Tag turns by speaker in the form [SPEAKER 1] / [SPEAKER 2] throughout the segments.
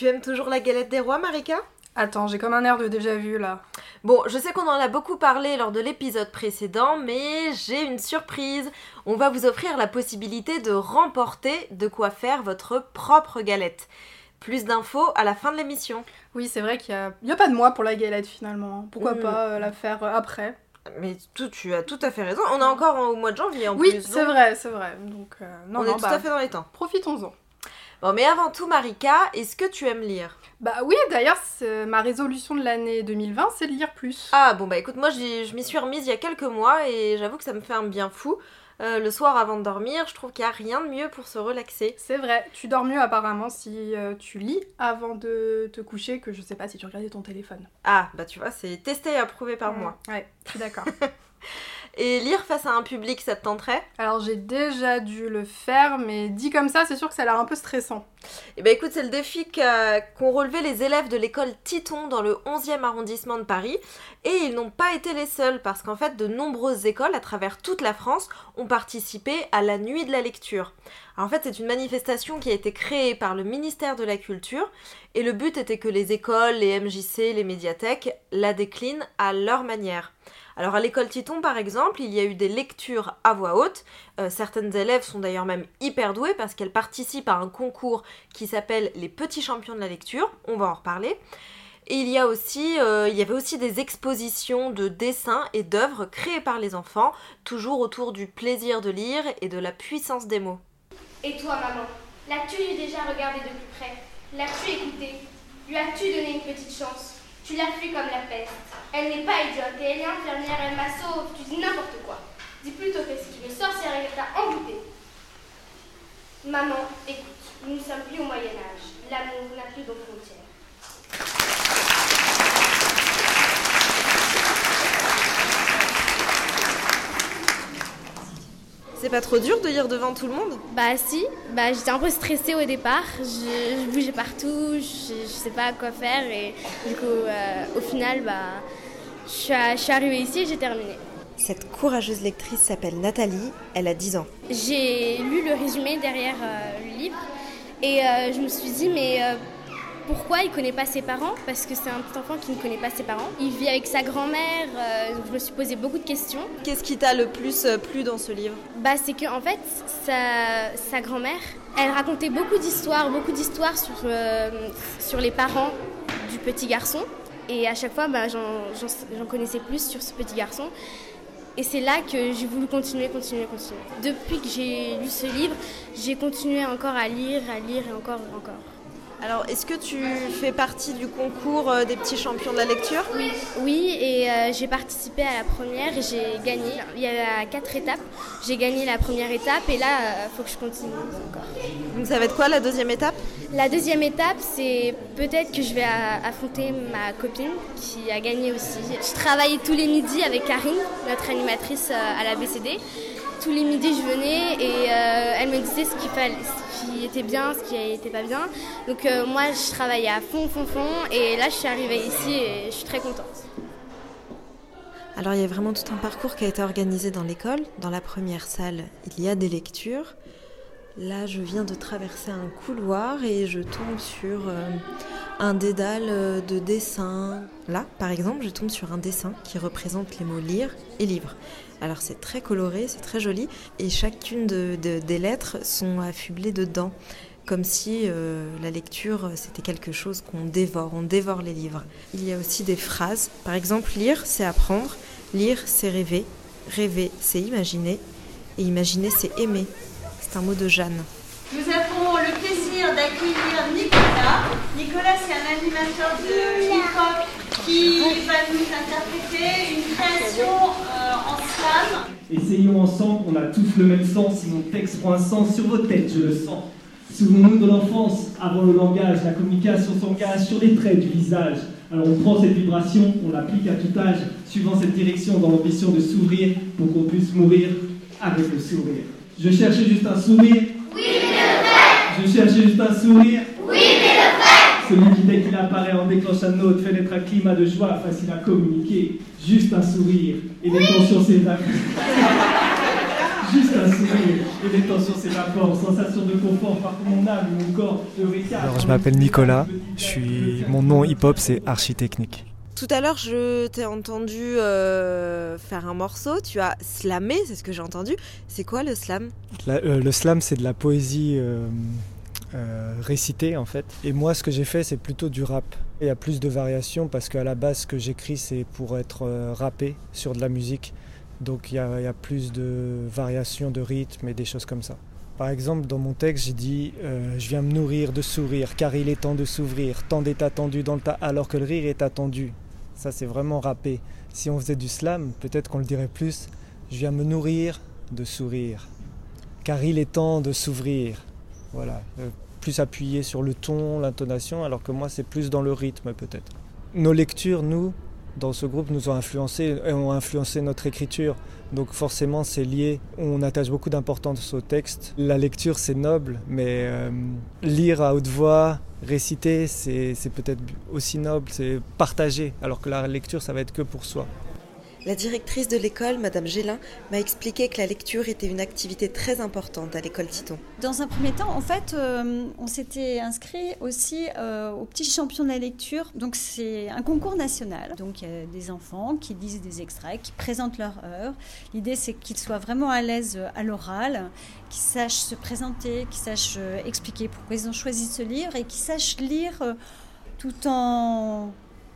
[SPEAKER 1] Tu aimes toujours la galette des rois, Marika?
[SPEAKER 2] Attends, j'ai comme un air de déjà vu là.
[SPEAKER 1] Bon, je sais qu'on en a beaucoup parlé lors de l'épisode précédent, mais j'ai une surprise. On va vous offrir la possibilité de remporter de quoi faire votre propre galette. Plus d'infos à la fin de l'émission.
[SPEAKER 2] Oui, c'est vrai qu'il n'y a... a... pas de mois pour la galette finalement. Pourquoi
[SPEAKER 1] Mm.
[SPEAKER 2] pas euh, la faire euh, après?
[SPEAKER 1] Mais tout, tu as tout à fait raison. On est encore au mois de janvier en
[SPEAKER 2] Oui,
[SPEAKER 1] plus.
[SPEAKER 2] c'est
[SPEAKER 1] donc
[SPEAKER 2] vrai, c'est vrai. Donc, euh, non,
[SPEAKER 1] on
[SPEAKER 2] non,
[SPEAKER 1] est tout
[SPEAKER 2] bah,
[SPEAKER 1] à fait dans les temps.
[SPEAKER 2] profitons-en.
[SPEAKER 1] Bon, mais avant tout, Marika, est-ce que tu aimes lire?
[SPEAKER 2] Bah oui, d'ailleurs, c'est- ma résolution de l'année 2020, c'est de lire plus.
[SPEAKER 1] Ah bon bah écoute moi je m'y suis remise il y a quelques mois et j'avoue que ça me fait un bien fou. Euh, le soir avant de dormir, je trouve qu'il n'y a rien de mieux pour se relaxer.
[SPEAKER 2] C'est vrai, tu dors mieux apparemment si euh, tu lis avant de te coucher que je sais pas si tu regardais ton téléphone.
[SPEAKER 1] Ah bah tu vois, c'est testé et approuvé par moi.
[SPEAKER 2] Ouais, je suis d'accord.
[SPEAKER 1] Et lire face à un public, ça te tenterait?
[SPEAKER 2] Alors j'ai déjà dû le faire, mais dit comme ça, c'est sûr que ça a l'air un peu stressant.
[SPEAKER 1] Eh ben écoute, c'est le défi qu'ont relevé les élèves de l'école Titon dans le 11e arrondissement de Paris. Et ils n'ont pas été les seuls, parce qu'en fait, de nombreuses écoles à travers toute la France ont participé à la nuit de la lecture. Alors, en fait, c'est une manifestation qui a été créée par le ministère de la Culture, et le but était que les écoles, les MJC, les médiathèques la déclinent à leur manière. Alors à l'école Titon par exemple, il y a eu des lectures à voix haute. Euh, certaines élèves sont d'ailleurs même hyper douées parce qu'elles participent à un concours qui s'appelle les petits champions de la lecture. On va en reparler. Et il y a aussi, euh, il y avait aussi des expositions de dessins et d'œuvres créées par les enfants, toujours autour du plaisir de lire et de la puissance des mots.
[SPEAKER 3] Et toi, maman, l'as-tu déjà regardé de plus près? L'as-tu écouté? Lui as-tu donné une petite chance? Tu l'as fui comme la peste. Elle n'est pas idiote et elle est infirmière, elle m'a sauve. Tu dis n'importe quoi. Dis plutôt que c'est une sorcière et qu'elle t'a envoûté. Maman, écoute, nous ne sommes plus au Moyen-Âge. L'amour n'a plus de frontières.
[SPEAKER 1] C'est pas trop dur de lire devant tout le monde
[SPEAKER 3] Bah si, bah j'étais un peu stressée au départ, je, je bougeais partout, je, je sais pas quoi faire. Et du coup euh, au final bah je suis, à- je suis arrivée ici et j'ai terminé.
[SPEAKER 1] Cette courageuse lectrice s'appelle Nathalie, elle a 10 ans.
[SPEAKER 3] J'ai lu le résumé derrière euh, le livre. Et euh, je me suis dit mais euh, pourquoi il connaît pas ses parents? Parce que c'est un petit enfant qui ne connaît pas ses parents. Il vit avec sa grand-mère, euh, donc je me suis posé beaucoup de questions.
[SPEAKER 1] Qu'est-ce qui t'a le plus euh, plu dans ce livre?
[SPEAKER 3] Bah, c'est que en fait, sa, sa grand-mère, elle racontait beaucoup d'histoires, beaucoup d'histoires sur, euh, sur les parents du petit garçon. Et à chaque fois, bah, j'en, connaissais plus sur ce petit garçon. Et c'est là que j'ai voulu continuer, continuer, continuer. Depuis que j'ai lu ce livre, j'ai continué encore à lire, à lire et encore et encore.
[SPEAKER 1] Alors, est-ce que tu fais partie du concours euh, des petits champions de la lecture?
[SPEAKER 3] Oui, oui et euh, j'ai participé à la première et j'ai gagné. Il y a quatre étapes. J'ai gagné la première étape et là, il faut que je continue encore.
[SPEAKER 1] Donc ça va être quoi la deuxième étape?
[SPEAKER 3] La deuxième étape, c'est peut-être que je vais affronter ma copine qui a gagné aussi. Je travaillais tous les midis avec Karine, notre animatrice euh, à la BCD. Tous les midis, je venais et euh, elle me disait ce qu'il fallait, ce qui était bien, ce qui n'était pas bien. Donc euh, moi, je travaillais à fond, fond, fond. Et là, je suis arrivée ici et je suis très contente.
[SPEAKER 1] Alors il y a vraiment tout un parcours qui a été organisé dans l'école. Dans la première salle, il y a des lectures. Là, je viens de traverser un couloir et je tombe sur euh, un dédale de dessins. Là, par exemple, je tombe sur un dessin qui représente les mots lire et livre. Alors c'est très coloré, c'est très joli et chacune de- de- des lettres sont affublées de dents. Comme si euh, la lecture c'était quelque chose qu'on dévore, on dévore les livres. Il y a aussi des phrases. Par exemple, lire c'est apprendre, lire c'est rêver, rêver c'est imaginer et imaginer c'est aimer. C'est un mot de Jeanne.
[SPEAKER 4] Nous avons le plaisir d'accueillir Nicolas. Nicolas, c'est un animateur de hip-hop qui va nous interpréter une création euh, en slam.
[SPEAKER 5] Essayons ensemble, on a tous le même sens, si mon texte prend un sens sur vos têtes, je le sens. Souvenons-nous de l'enfance, avant le langage, la communication s'engage sur les traits du visage. Alors on prend cette vibration, on l'applique à tout âge, suivant cette direction dans l'ambition de s'ouvrir pour qu'on puisse mourir avec le sourire. Je cherchais juste un sourire.
[SPEAKER 6] Oui, mais le vrai.
[SPEAKER 5] Je cherchais juste un sourire.
[SPEAKER 6] Oui.
[SPEAKER 5] Celui qui, dès qu'il apparaît en déclenchant un autre, fait naître un climat de joie facile à communiquer. Juste un sourire et les tensions s'évaporent. Juste un sourire et les tensions s'évaporent. Sensation de confort parcourt mon âme, mon corps récap.
[SPEAKER 7] Alors je m'appelle Nicolas. Je suis mon nom hip-hop c'est Architechnique.
[SPEAKER 1] Tout à l'heure, je t'ai entendu euh, faire un morceau. Tu as slamé, c'est ce que j'ai entendu. C'est quoi le slam?
[SPEAKER 7] La- euh, Le slam c'est de la poésie euh, euh, récitée en fait. Et moi ce que j'ai fait c'est plutôt du rap. Il y a plus de variations parce qu'à la base ce que j'écris c'est pour être euh, rappé sur de la musique. Donc il y, a, plus de variations de rythme et des choses comme ça. Par exemple, dans mon texte, j'ai dit euh, Je viens me nourrir de sourire, car il est temps de s'ouvrir. Tant est attendu dans le tas, alors que le rire est attendu. Ça, c'est vraiment rappé. Si on faisait du slam, peut-être qu'on le dirait plus Je viens me nourrir de sourire, car il est temps de s'ouvrir. Voilà. Euh, plus appuyé sur le ton, l'intonation, alors que moi, c'est plus dans le rythme, peut-être. Nos lectures, nous, dans ce groupe, nous ont influencé et ont influencé notre écriture. Donc forcément, c'est lié. On attache beaucoup d'importance au texte. La lecture, c'est noble, mais euh, lire à haute voix, réciter, c'est peut-être aussi noble, c'est partager. Alors que la lecture, ça va être que pour soi.
[SPEAKER 1] La directrice de l'école, Madame Gélin, m'a expliqué que la lecture était une activité très importante à l'école Titon.
[SPEAKER 8] Dans un premier temps, en fait, euh, on s'était inscrit aussi euh, au petit champion de la lecture. Donc c'est un concours national. Donc il y a des enfants qui lisent des extraits, qui présentent leur œuvre. L'idée c'est qu'ils soient vraiment à l'aise euh, à l'oral, qu'ils sachent se présenter, qu'ils sachent expliquer pourquoi ils ont choisi ce livre et qu'ils sachent lire tout en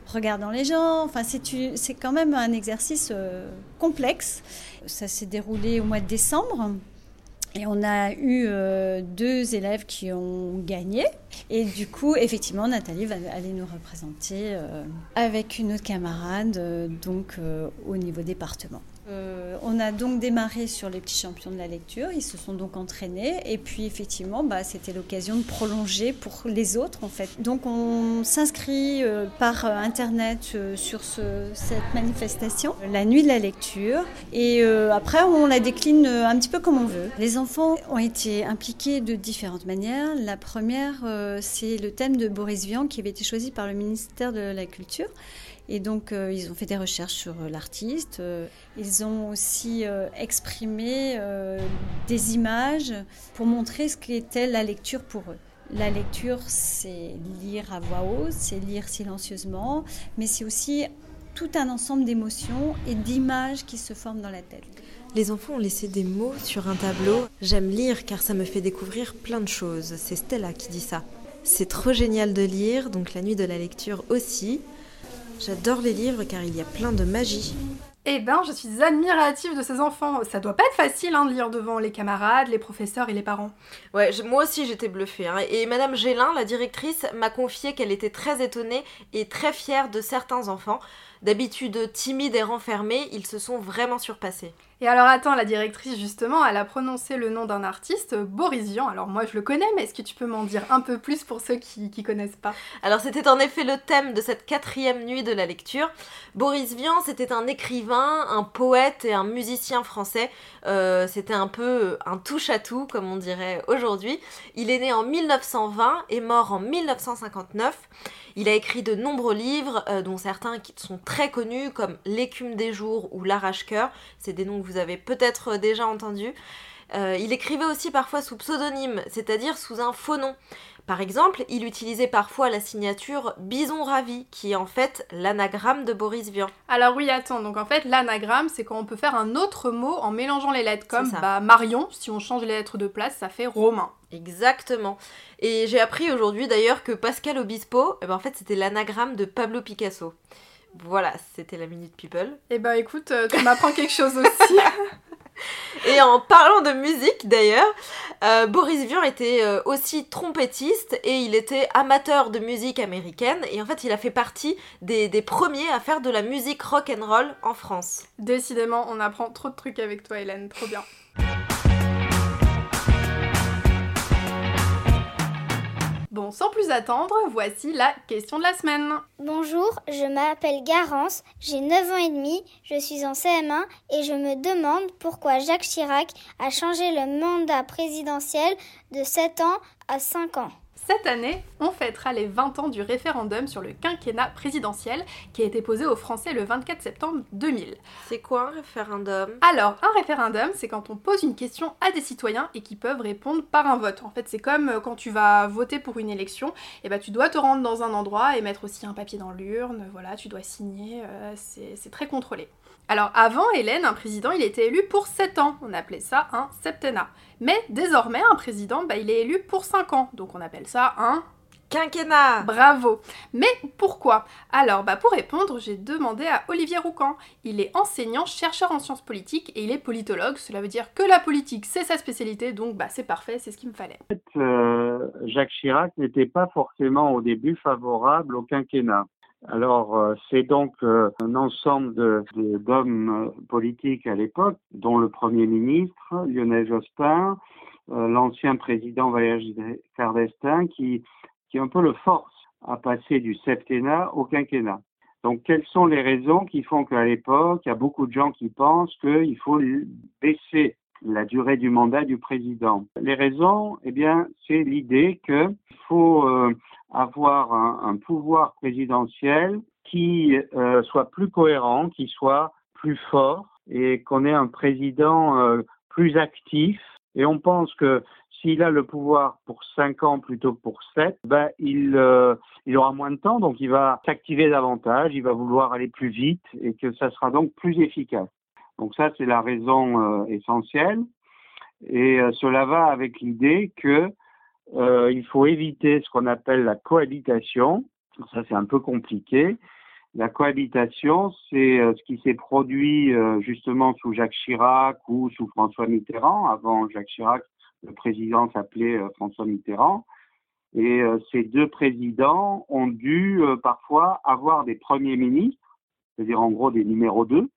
[SPEAKER 8] regardant les gens. Enfin, c'est quand même un exercice euh, complexe. Ça s'est déroulé au mois de décembre. Et on a eu euh, deux élèves qui ont gagné. Et du coup, effectivement, Nathalie va aller nous représenter euh, avec une autre camarade, donc au niveau département. Euh, on a donc démarré sur les petits champions de la lecture. Ils se sont donc entraînés. Et puis, effectivement, bah, c'était l'occasion de prolonger pour les autres, en fait. Donc, on s'inscrit euh, par euh, Internet sur ce- cette manifestation, la nuit de la lecture. Et après, on la décline un petit peu comme on veut. Les enfants ont été impliqués de différentes manières. La première, c'est le thème de Boris Vian qui avait été choisi par le ministère de la Culture. Et donc, euh, ils ont fait des recherches sur euh, l'artiste. Euh, ils ont aussi exprimé des images pour montrer ce qu'était la lecture pour eux. La lecture, c'est lire à voix haute, c'est lire silencieusement, mais c'est aussi tout un ensemble d'émotions et d'images qui se forment dans la tête.
[SPEAKER 1] Les enfants ont laissé des mots sur un tableau. J'aime lire car ça me fait découvrir plein de choses. C'est Stella qui dit ça. C'est trop génial de lire, donc la nuit de la lecture aussi. J'adore les livres car il y a plein de magie.
[SPEAKER 2] Eh ben, je suis admirative de ces enfants. Ça doit pas être facile hein, de lire devant les camarades, les professeurs et les parents.
[SPEAKER 1] Ouais, je- moi aussi j'étais bluffée. hein. Et Madame Gélin, la directrice, m'a confié qu'elle était très étonnée et très fière de certains enfants. D'habitude timides et renfermés, ils se sont vraiment surpassés.
[SPEAKER 2] Et alors attends, la directrice justement, elle a prononcé le nom d'un artiste, Boris Vian. Alors moi je le connais, mais est-ce que tu peux m'en dire un peu plus pour ceux qui, qui connaissent pas?
[SPEAKER 1] Alors c'était en effet le thème de cette quatrième nuit de la lecture. Boris Vian, c'était un écrivain, un poète et un musicien français. Euh, c'était un peu un touche-à-tout, comme on dirait aujourd'hui. Il est né en 1920 et mort en 1959. Il a écrit de nombreux livres, euh, dont certains qui sont très connus, comme L'écume des jours ou L'arrache-cœur. C'est des noms que vous avez peut-être déjà entendus. Euh, il écrivait aussi parfois sous pseudonyme, c'est-à-dire sous un faux nom. Par exemple, il utilisait parfois la signature Bison Ravi, qui est en fait l'anagramme de Boris Vian.
[SPEAKER 2] Alors oui, attends, donc en fait l'anagramme c'est quand on peut faire un autre mot en mélangeant les lettres, comme bah, Marion, si on change les lettres de place, ça fait Romain.
[SPEAKER 1] Exactement. Et j'ai appris aujourd'hui d'ailleurs que Pascal Obispo, eh ben, en fait c'était l'anagramme de Pablo Picasso. Voilà, c'était la Minute People.
[SPEAKER 2] Eh ben écoute, euh, tu m'apprends quelque chose aussi.
[SPEAKER 1] Et en parlant de musique d'ailleurs, euh, Boris Vian était euh, aussi trompettiste et il était amateur de musique américaine et en fait il a fait partie des, des premiers à faire de la musique rock and roll en France.
[SPEAKER 2] Décidément, on apprend trop de trucs avec toi, Hélène, trop bien. Bon, sans plus attendre, voici la question de la semaine.
[SPEAKER 9] Bonjour, je m'appelle Garance, j'ai 9 ans et demi, je suis en CM1 et je me demande pourquoi Jacques Chirac a changé le mandat présidentiel de 7 ans à 5 ans.
[SPEAKER 2] Cette année, on fêtera les 20 ans du référendum sur le quinquennat présidentiel qui a été posé aux Français le 24 septembre 2000.
[SPEAKER 1] C'est quoi un référendum?
[SPEAKER 2] Alors, un référendum, c'est quand on pose une question à des citoyens et qui peuvent répondre par un vote. En fait, c'est comme euh, quand tu vas voter pour une élection, et eh ben tu dois te rendre dans un endroit et mettre aussi un papier dans l'urne, voilà, tu dois signer, euh, c'est très contrôlé. Alors avant Hélène, un président, il était élu pour 7 ans, on appelait ça un septennat. Mais désormais, un président, bah, il est élu pour 5 ans, donc on appelle ça un
[SPEAKER 1] quinquennat.
[SPEAKER 2] Bravo. Mais pourquoi? Alors, bah pour répondre, j'ai demandé à Olivier Roucan. Il est enseignant, chercheur en sciences politiques et il est politologue. Cela veut dire que la politique, c'est sa spécialité, donc bah c'est parfait, c'est ce qu'il me fallait.
[SPEAKER 10] En fait, euh, Jacques Chirac n'était pas forcément au début favorable au quinquennat. Alors, euh, c'est donc euh, un ensemble d'hommes de, politiques à l'époque, dont le Premier ministre, Lionel Jospin, euh, l'ancien président Valéry Giscard d'Estaing, qui, qui un peu le force à passer du septennat au quinquennat. Donc, quelles sont les raisons qui font qu'à l'époque, il y a beaucoup de gens qui pensent qu'il faut baisser la durée du mandat du président? Les raisons, eh bien, c'est l'idée qu'il faut euh, avoir un, pouvoir présidentiel qui euh, soit plus cohérent, qui soit plus fort et qu'on ait un président euh, plus actif. Et on pense que s'il a le pouvoir pour cinq ans plutôt que pour sept, ben il, il aura moins de temps, donc il va s'activer davantage, il va vouloir aller plus vite et que ça sera donc plus efficace. Donc ça, c'est la raison euh, essentielle. Et euh, cela va avec l'idée que euh, il faut éviter ce qu'on appelle la cohabitation. Ça, c'est un peu compliqué. La cohabitation, c'est ce qui s'est produit justement sous Jacques Chirac ou sous François Mitterrand. Avant Jacques Chirac, le président s'appelait François Mitterrand. Et ces deux présidents ont dû parfois avoir des premiers ministres, c'est-à-dire en gros des numéros 2,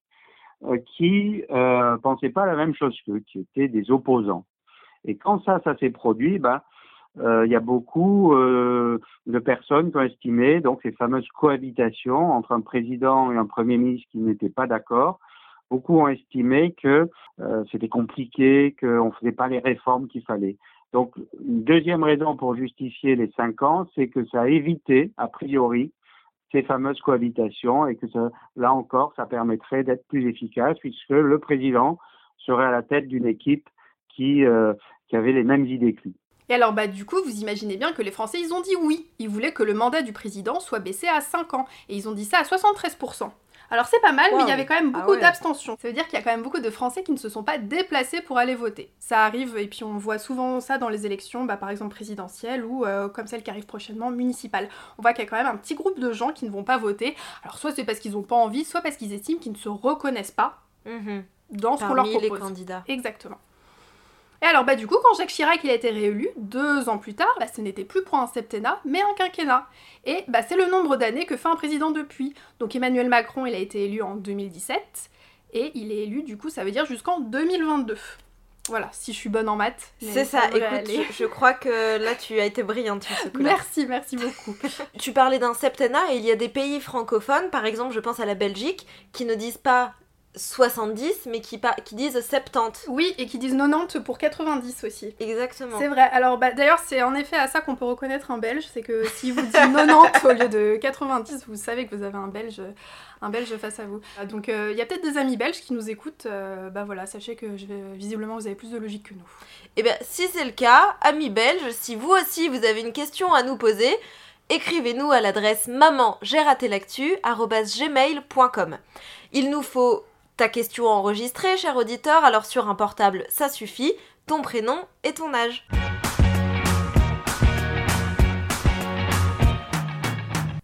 [SPEAKER 10] euh, qui euh, pensaient pas la même chose qu'eux, qui étaient des opposants. Et quand ça, ça s'est produit, ben, euh, il y a beaucoup euh, de personnes qui ont estimé donc ces fameuses cohabitations entre un président et un premier ministre qui n'étaient pas d'accord. Beaucoup ont estimé que euh, c'était compliqué, qu'on ne faisait pas les réformes qu'il fallait. Donc, une deuxième raison pour justifier les cinq ans, c'est que ça a évité, a priori, ces fameuses cohabitations et que ça, là encore, ça permettrait d'être plus efficace puisque le président serait à la tête d'une équipe qui, euh, qui avait les mêmes idées que lui.
[SPEAKER 2] Et alors, bah, du coup, vous imaginez bien que les Français, ils ont dit oui. Ils voulaient que le mandat du président soit baissé à 5 ans. Et ils ont dit ça à 73%. Alors c'est pas mal, mais il y avait quand même ah beaucoup d'abstention. Ça veut dire qu'il y a quand même beaucoup de Français qui ne se sont pas déplacés pour aller voter. Ça arrive, et puis on voit souvent ça dans les élections, bah, par exemple présidentielles ou euh, comme celle qui arrive prochainement, municipale. On voit qu'il y a quand même un petit groupe de gens qui ne vont pas voter. Alors soit c'est parce qu'ils n'ont pas envie, soit parce qu'ils estiment qu'ils ne se reconnaissent pas mhm. dans ce qu'on leur propose.
[SPEAKER 1] les candidats.
[SPEAKER 2] Exactement. Et alors, bah, du coup, quand Jacques Chirac il a été réélu, deux ans plus tard, bah, ce n'était plus pour un septennat, mais un quinquennat. Et bah, c'est le nombre d'années que fait un président depuis. Donc Emmanuel Macron, il a été élu en 2017, et il est élu, du coup, ça veut dire jusqu'en 2022. Voilà, si je suis bonne en maths.
[SPEAKER 1] C'est ça, écoute, je, crois que là tu as été brillante sur ce coup
[SPEAKER 2] Merci, merci beaucoup.
[SPEAKER 1] tu parlais d'un septennat et il y a des pays francophones, par exemple, je pense à la Belgique, qui ne disent pas 70, mais qui, qui disent 70.
[SPEAKER 2] Oui, et qui disent 90 pour 90 aussi.
[SPEAKER 1] Exactement.
[SPEAKER 2] C'est vrai. Alors, bah, d'ailleurs, c'est en effet à ça qu'on peut reconnaître un Belge. C'est que si vous dites 90 au lieu de 90, vous savez que vous avez un Belge, un Belge face à vous. Donc, euh, il y a peut-être des amis belges qui nous écoutent. Euh, bah voilà, sachez que je vais, visiblement, vous avez plus de logique que nous.
[SPEAKER 1] Et eh bien, si c'est le cas, amis belges, si vous aussi vous avez une question à nous poser, écrivez-nous à l'adresse maman Il nous faut ta question enregistrée, cher auditeur, alors sur un portable, ça suffit, ton prénom et ton âge.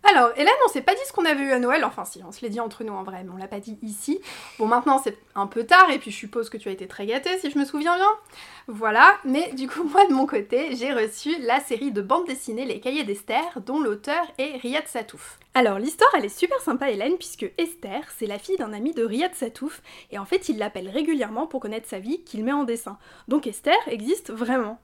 [SPEAKER 2] Alors, Hélène, on s'est pas dit ce qu'on avait eu à Noël, enfin si, on se l'est dit entre nous en vrai, mais on l'a pas dit ici. Bon, maintenant c'est un peu tard, et puis je suppose que tu as été très gâtée si je me souviens bien. Voilà, mais du coup, moi de mon côté, j'ai reçu la série de bande dessinée Les Cahiers d'Esther, dont l'auteur est Riyad Satouf. Alors, l'histoire elle est super sympa, Hélène, puisque Esther, c'est la fille d'un ami de Riyad Satouf, et en fait, il l'appelle régulièrement pour connaître sa vie qu'il met en dessin. Donc Esther existe vraiment.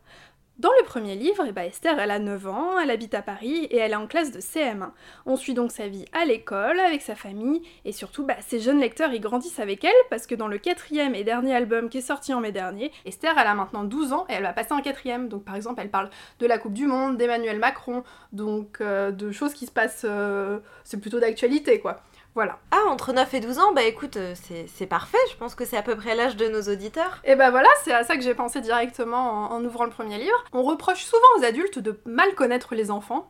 [SPEAKER 2] Dans le premier livre, eh ben, Esther, elle a 9 ans, elle habite à Paris et elle est en classe de CM1. On suit donc sa vie à l'école, avec sa famille, et surtout, bah, ces jeunes lecteurs, ils grandissent avec elle, parce que dans le quatrième et dernier album qui est sorti en mai dernier, Esther, elle a maintenant 12 ans et elle va passer en quatrième. Donc par exemple, elle parle de la Coupe du Monde, d'Emmanuel Macron, donc euh, de choses qui se passent, euh, c'est plutôt d'actualité, quoi. Voilà.
[SPEAKER 1] Ah, entre 9 et 12 ans, bah écoute, euh, c'est parfait, je pense que c'est à peu près l'âge de nos auditeurs.
[SPEAKER 2] Et bah voilà, c'est à ça que j'ai pensé directement en, ouvrant le premier livre. On reproche souvent aux adultes de mal connaître les enfants.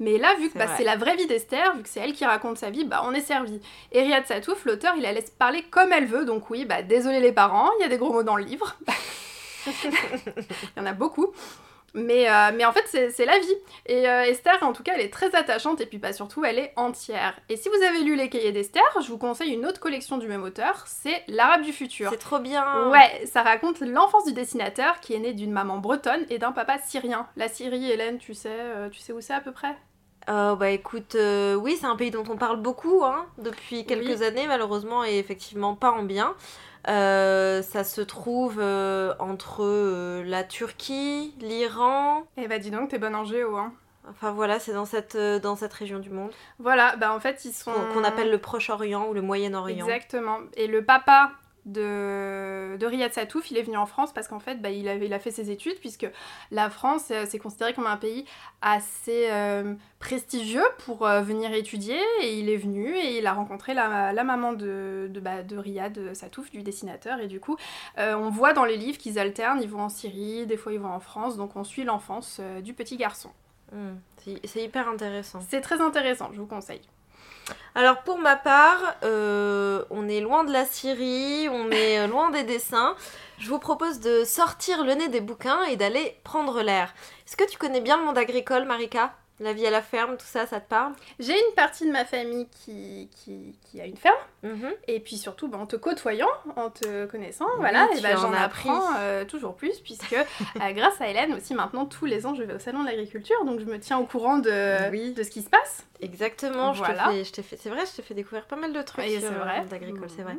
[SPEAKER 2] Mais là, vu que bah, c'est la vraie vie d'Esther, vu que c'est elle qui raconte sa vie, bah on est servi. Et Riyad Satouf, l'auteur, il la laisse parler comme elle veut, donc oui, bah désolé les parents, il y a des gros mots dans le livre. il y en a beaucoup. Mais, euh, mais en fait, c'est la vie. Et euh, Esther, en tout cas, elle est très attachante et puis pas surtout, elle est entière. Et si vous avez lu Les Cahiers d'Esther, je vous conseille une autre collection du même auteur, c'est L'Arabe du futur.
[SPEAKER 1] C'est trop bien
[SPEAKER 2] Ouais, ça raconte l'enfance du dessinateur qui est né d'une maman bretonne et d'un papa syrien. La Syrie, Hélène, tu sais, euh, tu sais où c'est à peu près?
[SPEAKER 1] Bah écoute, oui, c'est un pays dont on parle beaucoup hein, depuis quelques années, malheureusement, et effectivement pas en bien. Euh, ça se trouve euh, entre euh, la Turquie, l'Iran.
[SPEAKER 2] Eh bah dis donc, t'es bonne en géo, hein.
[SPEAKER 1] Enfin voilà, c'est dans cette, dans cette région du monde.
[SPEAKER 2] Voilà, bah en fait ils sont...
[SPEAKER 1] Qu'on appelle le Proche-Orient ou le Moyen-Orient.
[SPEAKER 2] Exactement. Et le papa de, de Riyad Satouf, il est venu en France parce qu'en fait, bah, il, avait, il a fait ses études, puisque la France, euh, c'est considéré comme un pays assez euh, prestigieux pour euh, venir étudier, et il est venu et il a rencontré la, la maman de, de, bah, de, Riyad Satouf, du dessinateur, et du coup, on voit dans les livres qu'ils alternent, ils vont en Syrie, des fois ils vont en France, donc on suit l'enfance du petit garçon.
[SPEAKER 1] Hmm, c'est hyper intéressant.
[SPEAKER 2] C'est très intéressant, je vous conseille.
[SPEAKER 1] Alors pour ma part, euh, on est loin de la Syrie, on est euh, loin des dessins. Je vous propose de sortir le nez des bouquins et d'aller prendre l'air. Est-ce que tu connais bien le monde agricole, Marika? La vie à la ferme, tout ça, ça te parle?
[SPEAKER 2] J'ai une partie de ma famille qui, qui, a une ferme. Mhm. Et puis surtout, bah, en te côtoyant, en te connaissant, voilà, bah, j'en apprends euh, toujours plus, puisque euh, grâce à Hélène aussi, maintenant, tous les ans, je vais au salon de l'agriculture, donc je me tiens au courant de, de ce qui se passe.
[SPEAKER 1] Exactement, voilà. je te fais, c'est vrai, je t'ai fait découvrir pas mal de trucs sur le monde agricole, c'est vrai.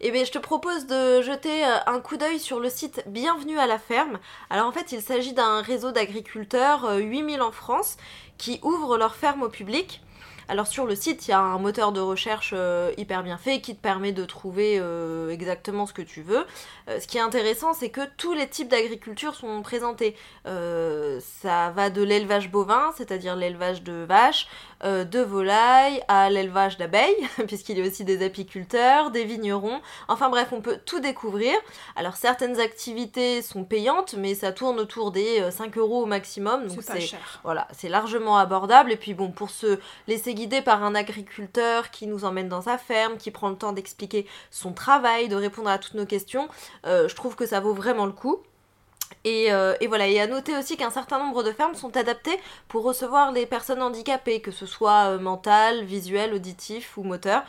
[SPEAKER 1] Et eh bien, je te propose de jeter euh, un coup d'œil sur le site Bienvenue à la ferme. Alors en fait, il s'agit d'un réseau d'agriculteurs, 8000 en France, qui ouvrent leur ferme au public. Alors sur le site, il y a un moteur de recherche euh, hyper bien fait qui te permet de trouver euh, exactement ce que tu veux. Euh, ce qui est intéressant, c'est que tous les types d'agriculture sont présentés. ça va de l'élevage bovin, c'est-à-dire l'élevage de vaches, de volailles, à l'élevage d'abeilles, puisqu'il y a aussi des apiculteurs, des vignerons. Enfin bref, on peut tout découvrir. Alors certaines activités sont payantes, mais ça tourne autour des 5 euros au maximum.
[SPEAKER 2] Donc c'est cher.
[SPEAKER 1] Voilà, c'est largement abordable. Et puis bon, pour se laisser guidé par un agriculteur qui nous emmène dans sa ferme, qui prend le temps d'expliquer son travail, de répondre à toutes nos questions. Euh, je trouve que ça vaut vraiment le coup. Et, euh, et, voilà, et à noter aussi qu'un certain nombre de fermes sont adaptées pour recevoir les personnes handicapées, que ce soit euh, mental, visuel, auditif ou moteur.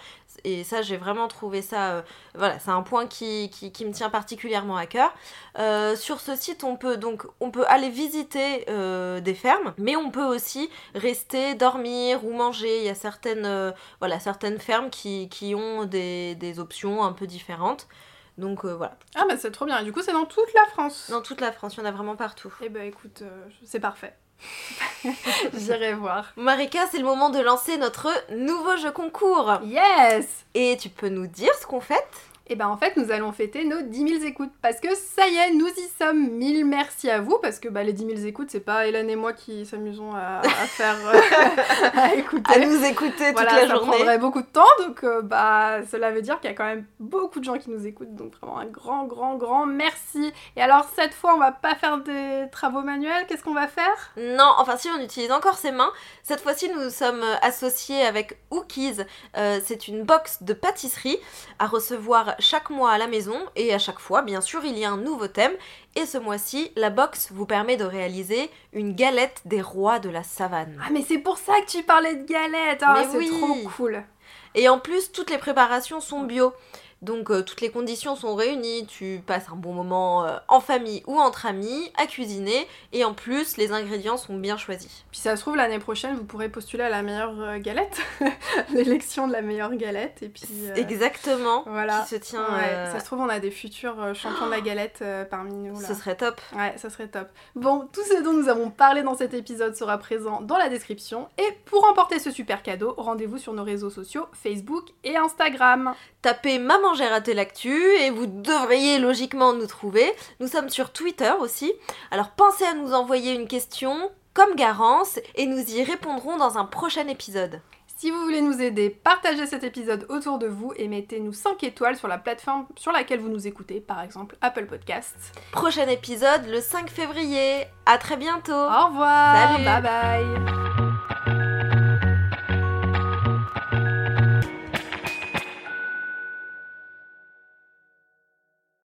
[SPEAKER 1] Et ça, j'ai vraiment trouvé ça. Euh, voilà, c'est un point qui, qui, me tient particulièrement à cœur. Sur ce site, on peut donc on peut aller visiter des fermes, mais on peut aussi rester, dormir ou manger. Il y a certaines, fermes qui, qui ont des, options un peu différentes. Donc voilà.
[SPEAKER 2] Ah bah c'est trop bien. du coup, c'est dans toute la France.
[SPEAKER 1] Dans toute la France, il y en a vraiment partout.
[SPEAKER 2] Eh bah écoute, c'est parfait. J'irai voir.
[SPEAKER 1] Marika, c'est le moment de lancer notre nouveau jeu concours.
[SPEAKER 2] Yes
[SPEAKER 1] Et tu peux nous dire ce qu'on fait?
[SPEAKER 2] Et eh ben en fait, nous allons fêter nos 10 000 écoutes parce que ça y est, nous y sommes. Mille merci à vous parce que bah, les 10 000 écoutes, c'est pas Hélène et moi qui s'amusons à, faire, euh, à écouter.
[SPEAKER 1] À nous écouter toute la journée.
[SPEAKER 2] Ça prendrait beaucoup de temps, donc euh, bah cela veut dire qu'il y a quand même beaucoup de gens qui nous écoutent, donc vraiment un grand, grand, grand merci. Et alors cette fois, on va pas faire des travaux manuels, qu'est-ce qu'on va faire?
[SPEAKER 1] Non, enfin si, on utilise encore ses mains. Cette fois-ci, nous sommes associés avec Ookies. Euh, c'est une box de pâtisserie à recevoir chaque mois à la maison et à chaque fois, bien sûr, il y a un nouveau thème. Et ce mois-ci, la box vous permet de réaliser une galette des rois de la savane.
[SPEAKER 2] Ah mais c'est pour ça que tu parlais de galette, ah, c'est trop cool.
[SPEAKER 1] Et en plus, toutes les préparations sont bio Donc euh, toutes les conditions sont réunies, tu passes un bon moment euh, en famille ou entre amis à cuisiner et en plus les ingrédients sont bien choisis.
[SPEAKER 2] Puis ça se trouve l'année prochaine vous pourrez postuler à la meilleure euh, galette, l'élection de la meilleure galette et puis
[SPEAKER 1] exactement voilà qui se tient.
[SPEAKER 2] Ça se trouve on a des futurs champions de la galette parmi nous.
[SPEAKER 1] Ce serait top.
[SPEAKER 2] Ouais, ça serait top. Bon, tout ce dont nous avons parlé dans cet épisode sera présent dans la description et pour emporter ce super cadeau, rendez-vous sur nos réseaux sociaux Facebook et Instagram.
[SPEAKER 1] Tapez Maman j'ai raté l'actu et vous devriez logiquement nous trouver. Nous sommes sur Twitter aussi. Alors pensez à nous envoyer une question comme Garance et nous y répondrons dans un prochain épisode.
[SPEAKER 2] Si vous voulez nous aider, partagez cet épisode autour de vous et mettez-nous 5 étoiles sur la plateforme sur laquelle vous nous écoutez, par exemple Apple Podcasts.
[SPEAKER 1] Prochain épisode le 5 février. À très bientôt.
[SPEAKER 2] Au revoir. Salut. Bye bye.